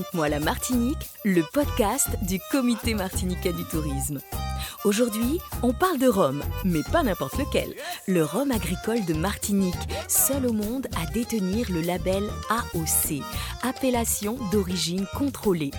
Raconte-moi la Martinique, le podcast du Comité martiniquais du tourisme. Aujourd'hui, on parle de rhum, mais pas n'importe lequel. Le rhum agricole de Martinique, seul au monde à détenir le label AOC, appellation d'origine contrôlée.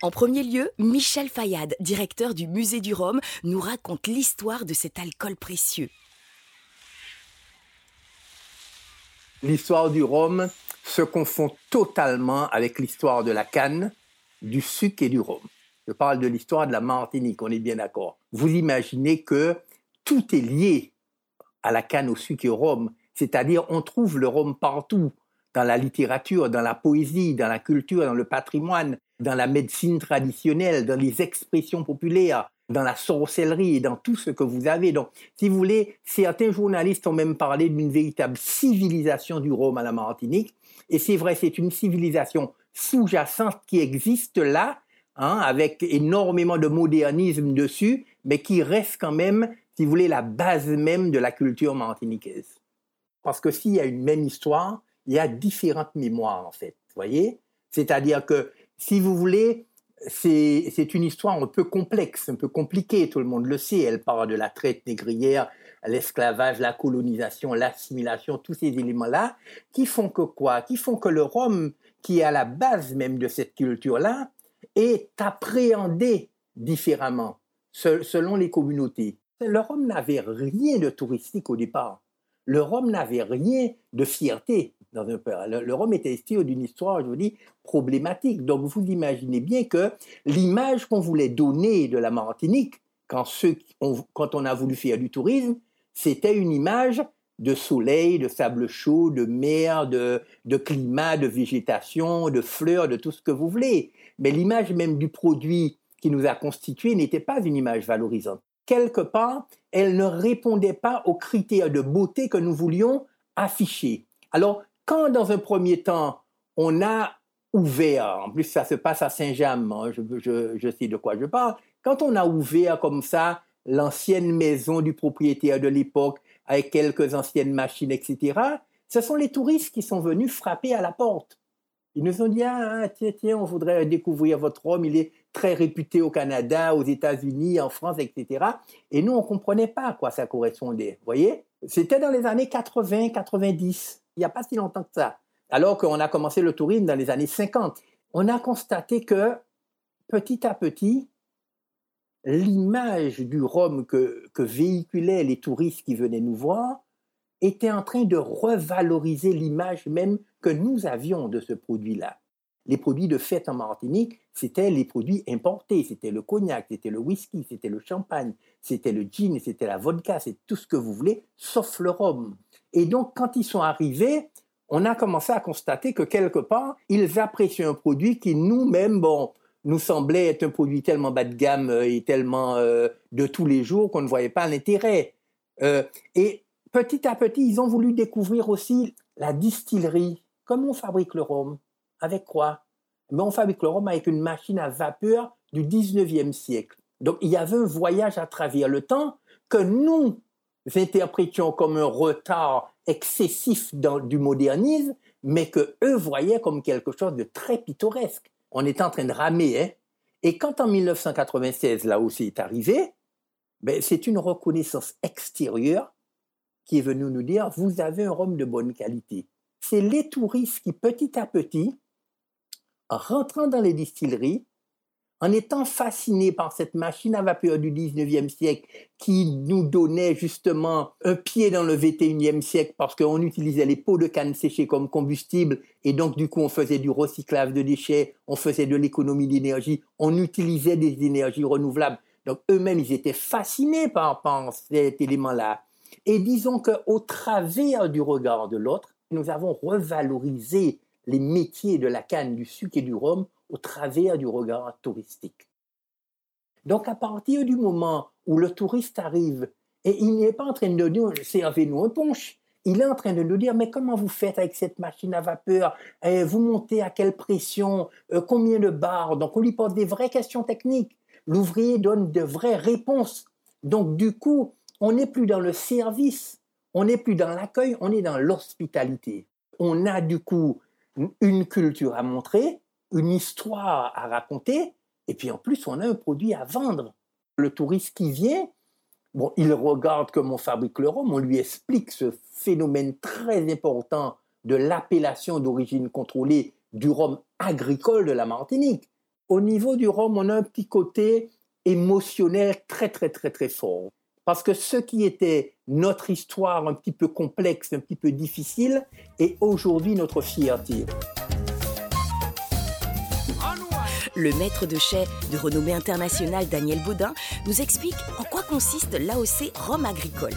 En premier lieu, Michel Fayad, directeur du musée du Rhum, nous raconte l'histoire de cet alcool précieux. L'histoire du rhum se confond totalement avec l'histoire de la canne, du sucre et du rhum. Je parle de l'histoire de la Martinique, on est bien d'accord. Vous imaginez que tout est lié à la canne, au sucre et au rhum, c'est-à-dire on trouve le rhum partout, dans la littérature, dans la poésie, dans la culture, dans le patrimoine, dans la médecine traditionnelle, dans les expressions populaires, dans la sorcellerie et dans tout ce que vous avez. Donc, si vous voulez, certains journalistes ont même parlé d'une véritable civilisation du Rhum à la Martinique. Et c'est vrai, c'est une civilisation sous-jacente qui existe là, hein, avec énormément de modernisme dessus, mais qui reste quand même, si vous voulez, la base même de la culture martiniquaise. Parce que s'il y a une même histoire, il y a différentes mémoires, en fait. Vous voyez? C'est-à-dire que, si vous voulez, c'est une histoire un peu complexe, un peu compliquée, tout le monde le sait. Elle parle de la traite négrière, l'esclavage, la colonisation, l'assimilation, tous ces éléments-là, qui font que quoi? Qui font que le Rhum, qui est à la base même de cette culture-là, est appréhendé différemment selon les communautés. Le Rhum n'avait rien de touristique au départ. Le Rhum n'avait rien de fierté dans un Le, Rhum était estimé d'une histoire, je vous dis, problématique. Donc vous imaginez bien que l'image qu'on voulait donner de la Martinique, quand, quand on a voulu faire du tourisme, c'était une image de soleil, de sable chaud, de mer, de, de, climat, de végétation, de fleurs, de tout ce que vous voulez. Mais l'image même du produit qui nous a constitué n'était pas une image valorisante. Quelque part, elle ne répondait pas aux critères de beauté que nous voulions afficher. Alors, quand dans un premier temps, on a ouvert, en plus ça se passe à Saint-James, hein, je, sais de quoi je parle, quand on a ouvert comme ça l'ancienne maison du propriétaire de l'époque avec quelques anciennes machines, etc., ce sont les touristes qui sont venus frapper à la porte. Ils nous ont dit, ah, tiens, tiens, on voudrait découvrir votre homme, il est très réputé au Canada, aux États-Unis, en France, etc. Et nous, on ne comprenait pas à quoi ça correspondait. Voyez? C'était dans les années 80, 90 il n'y a pas si longtemps que ça, alors qu'on a commencé le tourisme dans les années 50. On a constaté que petit à petit, l'image du Rhum que, véhiculaient les touristes qui venaient nous voir était en train de revaloriser l'image même que nous avions de ce produit-là. Les produits de fête en Martinique, c'était les produits importés, c'était le cognac, c'était le whisky, c'était le champagne, c'était le gin, c'était la vodka, c'est tout ce que vous voulez, sauf le rhum. Et donc, quand ils sont arrivés, on a commencé à constater que quelque part, ils appréciaient un produit qui nous-mêmes, bon, nous semblait être un produit tellement bas de gamme euh, et tellement euh, de tous les jours qu'on ne voyait pas l'intérêt. Euh, et petit à petit, ils ont voulu découvrir aussi la distillerie. Comment on fabrique le rhum? Avec quoi? Mais On fabrique le rhum avec une machine à vapeur du 19e siècle. Donc il y avait un voyage à travers le temps que nous, interprétions comme un retard excessif du modernisme, mais que eux voyaient comme quelque chose de très pittoresque. On est en train de ramer, hein. Et quand en 1996, là aussi est arrivé, ben, c'est une reconnaissance extérieure qui est venue nous dire, vous avez un rhum de bonne qualité. C'est les touristes qui, petit à petit, en rentrant dans les distilleries, en étant fasciné par cette machine à vapeur du 19e siècle qui nous donnait justement un pied dans le 21e siècle parce qu'on utilisait les pots de canne séchés comme combustible et donc du coup on faisait du recyclage de déchets, on faisait de l'économie d'énergie, on utilisait des énergies renouvelables. Donc eux-mêmes ils étaient fascinés par, par cet élément-là. Et disons qu'au travers du regard de l'autre, nous avons revalorisé les métiers de la canne, du sucre et du rhum au travers du regard touristique. Donc à partir du moment où le touriste arrive et il n'est pas en train de nous servez-nous un punch, il est en train de nous dire mais comment vous faites avec cette machine à vapeur? Eh, Vous montez à quelle pression? Euh, Combien de bars Donc on lui pose des vraies questions techniques. L'ouvrier donne de vraies réponses. Donc du coup, on n'est plus dans le service, On n'est plus dans l'accueil, on est dans l'hospitalité. On a du coup une culture à montrer, une histoire à raconter, et puis en plus, on a un produit à vendre. Le touriste qui vient, bon, il regarde comment on fabrique le rhum, on lui explique ce phénomène très important de l'appellation d'origine contrôlée du rhum agricole de la Martinique. Au niveau du rhum, on a un petit côté émotionnel très très très très fort. Parce que ce qui était notre histoire un petit peu complexe, un petit peu difficile, est aujourd'hui notre fierté. Le maître de chai de renommée internationale Daniel Baudin nous explique en quoi consiste l'AOC Rhum agricole.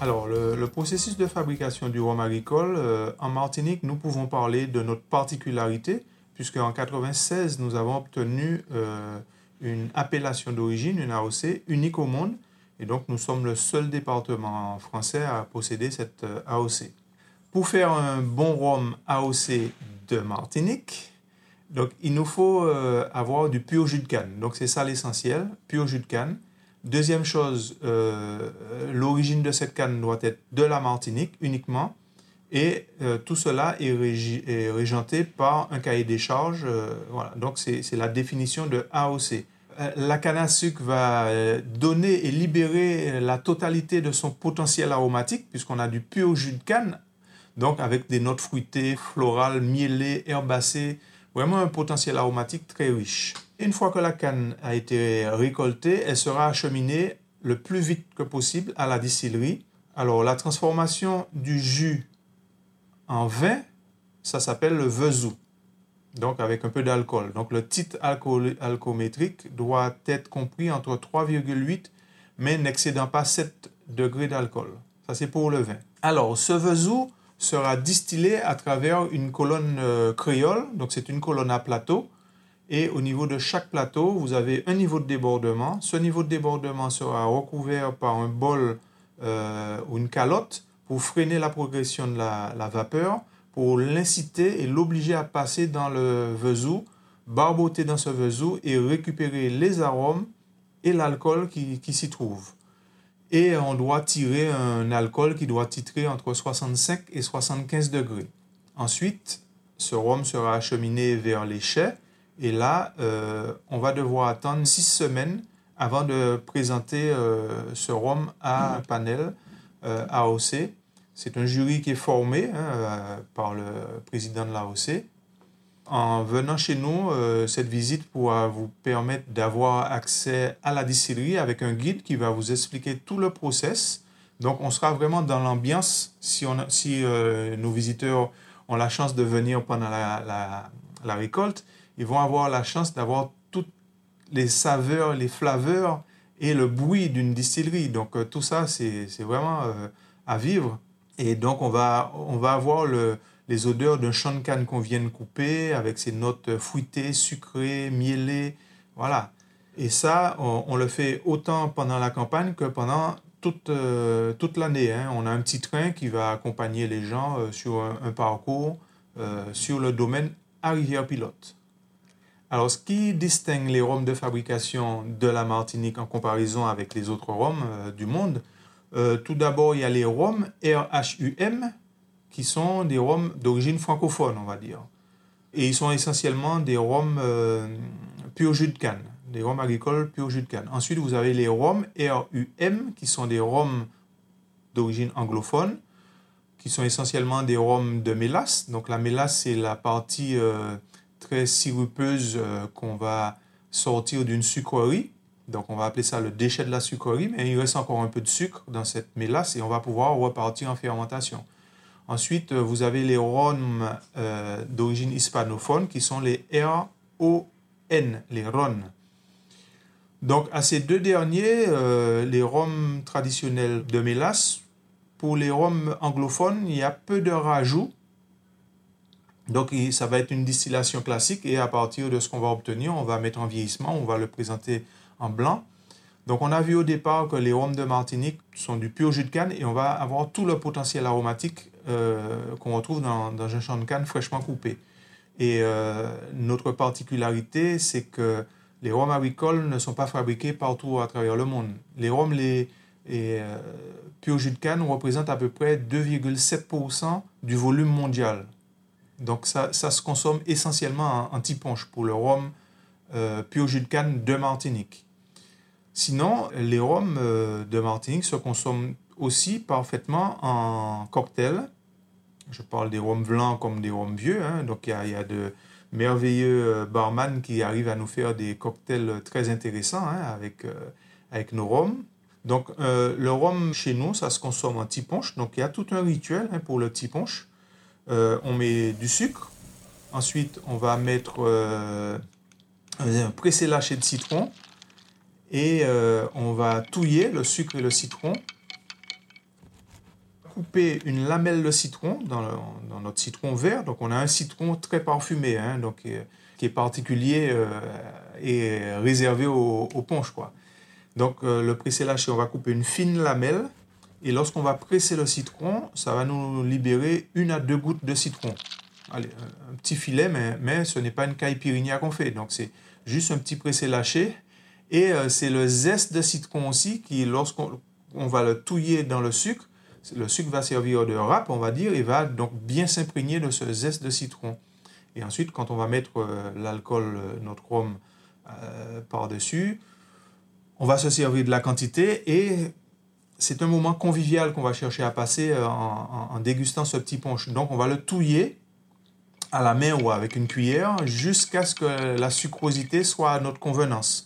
Alors, le, processus de fabrication du rhum agricole, euh, en Martinique, nous pouvons parler de notre particularité, puisque en 1996, nous avons obtenu euh, une appellation d'origine, une AOC, unique au monde. Et donc, nous sommes le seul département français à posséder cette euh, AOC. Pour faire un bon rhum AOC de Martinique, donc, il nous faut avoir du pur jus de canne. Donc, c'est ça l'essentiel, pur jus de canne. Deuxième chose, euh, l'origine de cette canne doit être de la Martinique uniquement. Et euh, tout cela est, régenté par un cahier des charges. Euh, voilà. Donc, c'est la définition de AOC. la canne à sucre va donner et libérer la totalité de son potentiel aromatique, puisqu'on a du pur jus de canne, donc avec des notes fruitées, florales, mielées, herbacées, vraiment un potentiel aromatique très riche. Une fois que la canne a été récoltée, elle sera acheminée le plus vite que possible à la distillerie. Alors la transformation du jus en vin, ça s'appelle le vesou, donc avec un peu d'alcool. Donc le titre alcoométrique doit être compris entre 3,8 mais n'excédant pas 7 degrés d'alcool. Ça c'est pour le vin. Alors ce vesou sera distillé à travers une colonne euh, créole, donc c'est une colonne à plateau et au niveau de chaque plateau, vous avez un niveau de débordement. Ce niveau de débordement sera recouvert par un bol euh, ou une calotte pour freiner la progression de la, vapeur, pour l'inciter et l'obliger à passer dans le vesou, barboter dans ce vesou et récupérer les arômes et l'alcool qui, qui s'y trouve. Et on doit tirer un alcool qui doit titrer entre 65 et 75 degrés. Ensuite, ce rhum sera acheminé vers les chais et là, euh, on va devoir attendre six semaines avant de présenter euh, ce rhum à un panel euh, AOC. C'est un jury qui est formé hein, par le président de l'AOC. En venant chez nous, cette visite pourra vous permettre d'avoir accès à la distillerie avec un guide qui va vous expliquer tout le process. Donc, on sera vraiment dans l'ambiance si, si nos visiteurs ont la chance de venir pendant la, récolte ils vont avoir la chance d'avoir toutes les saveurs, les flaveurs et le bruit d'une distillerie. Donc euh, tout ça, c'est vraiment euh, à vivre. Et donc on va, on va avoir le, les odeurs d'un canne qu'on vient de couper avec ses notes fruitées, sucrées, mielées. Voilà. Et ça, on, le fait autant pendant la campagne que pendant toute, euh, toute l'année. Hein. On a un petit train qui va accompagner les gens sur un, parcours sur le domaine à Rivière-Pilote. Alors, ce qui distingue les rhums de fabrication de la Martinique en comparaison avec les autres rhums euh, du monde, euh, tout d'abord, il y a les rhums RHUM, qui sont des rhums d'origine francophone, on va dire. Et ils sont essentiellement des rhums euh, pur jus de canne, des rhums agricoles pur jus de canne. Ensuite, vous avez les rhums RUM, qui sont des rhums d'origine anglophone, qui sont essentiellement des rhums de mélasse. Donc la mélasse, c'est la partie très sirupeuse euh, qu'on va sortir d'une sucrerie. Donc on va appeler ça le déchet de la sucrerie, mais il reste encore un peu de sucre dans cette mélasse et on va pouvoir repartir en fermentation. Ensuite, euh, vous avez les rhums euh, d'origine hispanophone qui sont les R-O-N, les RON. Donc à ces deux derniers, les rhums traditionnels de mélasse, pour les rhums anglophones, il y a peu de rajouts donc, ça va être une distillation classique et à partir de ce qu'on va obtenir, on va mettre en vieillissement, on va le présenter en blanc. Donc, on a vu au départ que les rhums de Martinique sont du pur jus de canne et on va avoir tout le potentiel aromatique euh, qu'on retrouve dans, un champ de canne fraîchement coupé. Et euh, notre particularité, c'est que les rhums agricoles ne sont pas fabriqués partout à travers le monde. Les rhums les, Et pur jus de canne représente à peu près 2,7% du volume mondial. Donc ça, ça, se consomme essentiellement en, tiponche pour le rhum pur jus de canne de Martinique. Sinon, les rhums de Martinique se consomment aussi parfaitement en cocktail. Je parle des rhums blancs comme des rhums vieux. Hein. Donc il y, a, de merveilleux barman qui arrivent à nous faire des cocktails très intéressants hein, avec, avec nos rhums. Donc, euh, le rhum chez nous, ça se consomme en tiponche. Donc, il y a tout un rituel hein, pour le tiponche. Euh, on met du sucre. Ensuite, on va mettre euh, un pressé lâché de citron. Et on va touiller le sucre et le citron. Couper une lamelle de citron dans, notre citron vert. Donc, on a un citron très parfumé, hein, donc, qui est particulier et réservé au, au punch. Quoi. Donc euh, le pressé lâché, on va couper une fine lamelle. Et lorsqu'on va presser le citron, ça va nous libérer une à deux gouttes de citron. Allez, un petit filet, mais, ce n'est pas une caipirinha qu'on fait. Donc c'est juste un petit pressé lâché. Et euh, c'est le zeste de citron aussi qui, lorsqu'on va le touiller dans le sucre, le sucre va servir de râpe, on va dire, et va donc bien s'imprégner de ce zeste de citron. Et ensuite, quand on va mettre euh, l'alcool, notre rhum par-dessus, on va se servir de la quantité et c'est un moment convivial qu'on va chercher à passer euh, en, dégustant ce petit punch. Donc on va le touiller à la main ou avec une cuillère jusqu'à ce que la sucrosité soit à notre convenance.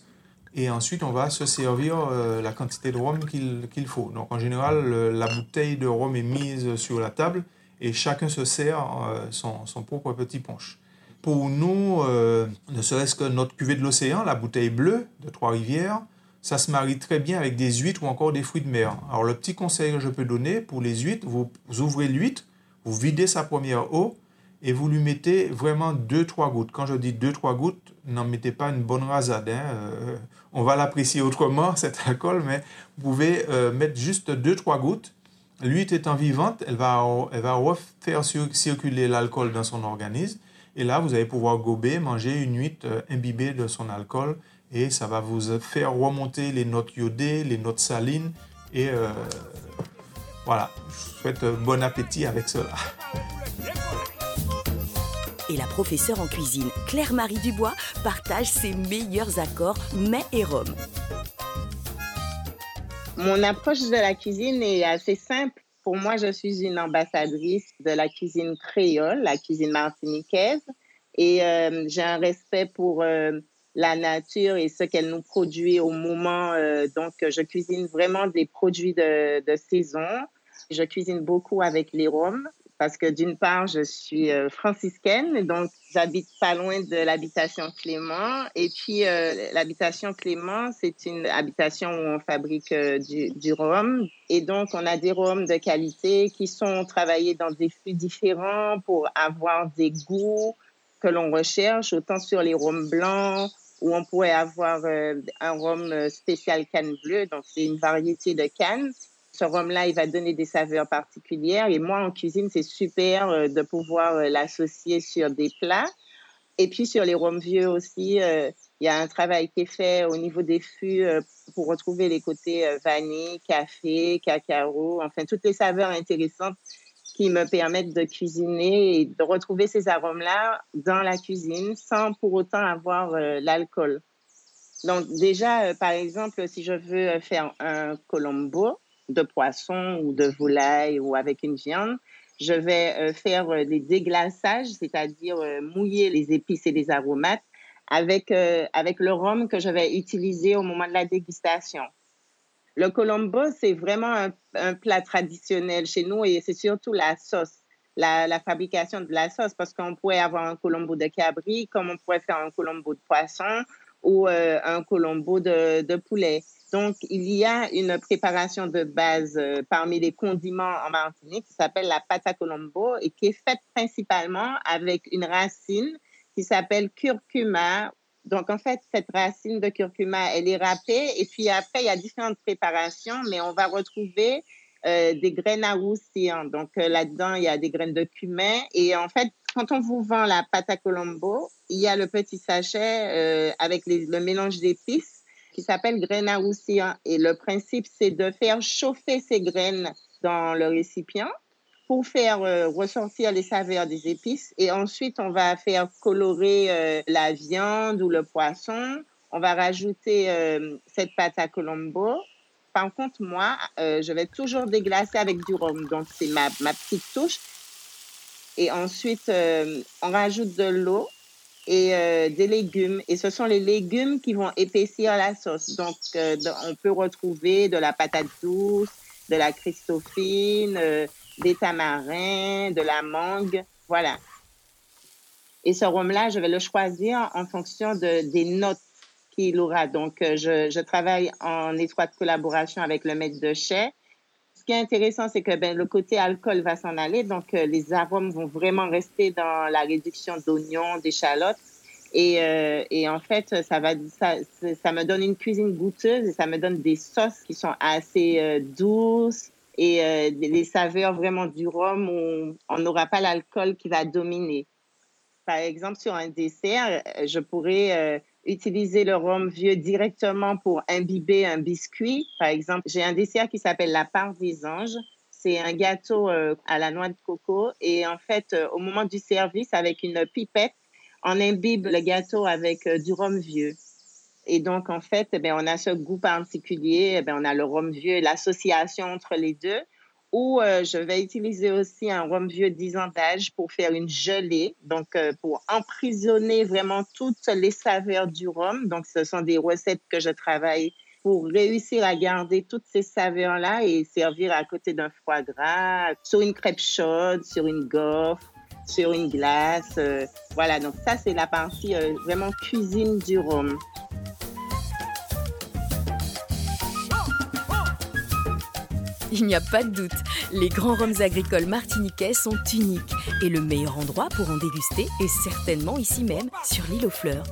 Et ensuite, on va se servir euh, la quantité de rhum qu'il faut. Donc, en général, la bouteille de rhum est mise sur la table et chacun se sert euh, son, propre petit punch. Pour nous, ne serait-ce que notre cuvée de l'océan, la bouteille bleue de Trois-Rivières, ça se marie très bien avec des huîtres ou encore des fruits de mer. Alors le petit conseil que je peux donner pour les huîtres, vous, ouvrez l'huître, vous videz sa première eau et vous lui mettez vraiment 2-3 gouttes. Quand je dis 2-3 gouttes, n'en mettez pas une bonne rasade. Hein. Euh, on va l'apprécier autrement, cet alcool, mais vous pouvez euh, mettre juste 2-3 gouttes. L'huître étant vivante, elle va, elle va refaire circuler l'alcool dans son organisme. Et là, vous allez pouvoir gober, manger une huître euh, imbibée de son alcool et ça va vous faire remonter les notes iodées, les notes salines et euh, voilà, je vous souhaite bon appétit avec cela. Et la professeure en cuisine, Claire-Marie Dubois, partage ses meilleurs accords mets et rhum. Mon approche de la cuisine est assez simple. Pour moi, je suis une ambassadrice de la cuisine créole, la cuisine martiniquaise, et euh, j'ai un respect pour euh, la nature et ce qu'elle nous produit au moment. Euh, donc, je cuisine vraiment des produits de, saison. Je cuisine beaucoup avec les rhums parce que d'une part, je suis euh, franciscaine, donc j'habite pas loin de l'habitation Clément. Et puis, euh, l'habitation Clément, c'est une habitation où on fabrique du, du, rhum. Et donc, on a des rhums de qualité qui sont travaillés dans des fûts différents pour avoir des goûts que l'on recherche, autant sur les rhums blancs où on pourrait avoir euh, un rhum euh, spécial canne bleue. Donc, c'est une variété de canne. Ce rhum-là, il va donner des saveurs particulières. Et moi, en cuisine, c'est super euh, de pouvoir l'associer sur des plats. Et puis, sur les rhums vieux aussi, il y a un travail qui est fait au niveau des fûts pour retrouver les côtés vanille, café, cacao, enfin, toutes les saveurs intéressantes qui me permettent de cuisiner et de retrouver ces arômes-là dans la cuisine sans pour autant avoir euh, l'alcool. Donc déjà, euh, par exemple, si je veux faire un colombo de poisson ou de volaille ou avec une viande, je vais euh, faire des déglaçages, c'est-à-dire mouiller les épices et les aromates avec, avec le rhum que je vais utiliser au moment de la dégustation. Le colombo, c'est vraiment un, plat traditionnel chez nous et c'est surtout la sauce, la, fabrication de la sauce, parce qu'on pourrait avoir un colombo de cabri, comme on pourrait faire un colombo de poisson ou euh, un colombo de, poulet. Donc, il y a une préparation de base euh, parmi les condiments en Martinique qui s'appelle la pâte à colombo et qui est faite principalement avec une racine qui s'appelle curcuma donc, en fait, cette racine de curcuma, elle est râpée. Et puis après, il y a différentes préparations, mais on va retrouver euh, des graines à roussir. Donc, là-dedans, il y a des graines de cumin. Et en fait, quand on vous vend la pâte à colombo, il y a le petit sachet euh, avec le mélange d'épices. qui s'appelle graine à Et le principe, c'est de faire chauffer ces graines dans le récipient pour faire euh, ressortir les saveurs des épices. Et ensuite, on va faire colorer euh, la viande ou le poisson. On va rajouter cette pâte à colombo. Par contre, moi, je vais toujours déglacer avec du rhum. Donc, c'est ma, ma petite touche. Et ensuite, on rajoute de l'eau et des légumes. Et ce sont les légumes qui vont épaissir la sauce. Donc, on peut retrouver de la patate douce, de la christophine, des tamarins, de la mangue, voilà. Et ce rhum-là, je vais le choisir en fonction de, des notes qu'il aura. Donc, euh, je, je, travaille en étroite collaboration avec le maître de chai. Intéressant, c'est que ben, le côté alcool va s'en aller. Donc, euh, les arômes vont vraiment rester dans la réduction d'oignons, d'échalotes. Et, euh, et, en fait, ça, va, ça, ça, me donne une cuisine goûteuse et ça me donne des sauces qui sont assez douces, et euh, les saveurs vraiment du rhum où on n'aura pas l'alcool qui va dominer. Par exemple, sur un dessert, euh, je pourrais euh, utiliser le rhum vieux directement pour imbiber un biscuit. Par exemple, j'ai un dessert qui s'appelle la part des anges. C'est un gâteau à la noix de coco et en fait, au moment du service, avec une pipette, on imbibe le gâteau avec du rhum vieux. Et donc, en fait, eh on a ce goût particulier, eh on a le rhum vieux l'association entre les deux. Ou euh, je vais utiliser aussi un rhum vieux 10 ans d'âge pour faire une gelée, donc euh, pour emprisonner vraiment toutes les saveurs du rhum. Donc, ce sont des recettes que je travaille pour réussir à garder toutes ces saveurs-là et servir à côté d'un foie gras, sur une crêpe chaude, sur une gaufre, sur une glace. Euh, voilà, donc ça, c'est la partie vraiment cuisine du rhum. Il n'y a pas de doute, les grands rhums agricoles martiniquais sont uniques et le meilleur endroit pour en déguster est certainement ici même, sur l'île aux fleurs.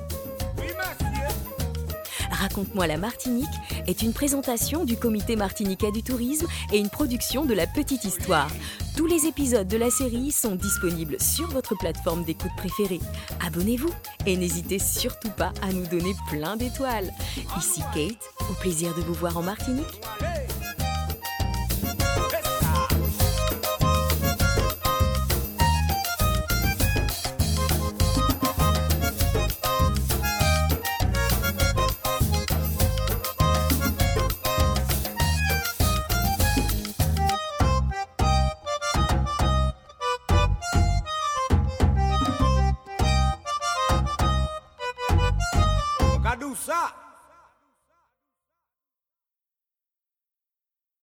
Raconte-moi la Martinique est une présentation du comité martiniquais du tourisme et une production de la petite histoire. Tous les épisodes de la série sont disponibles sur votre plateforme d'écoute préférée. Abonnez-vous et n'hésitez surtout pas à nous donner plein d'étoiles. Ici Kate, au plaisir de vous voir en Martinique.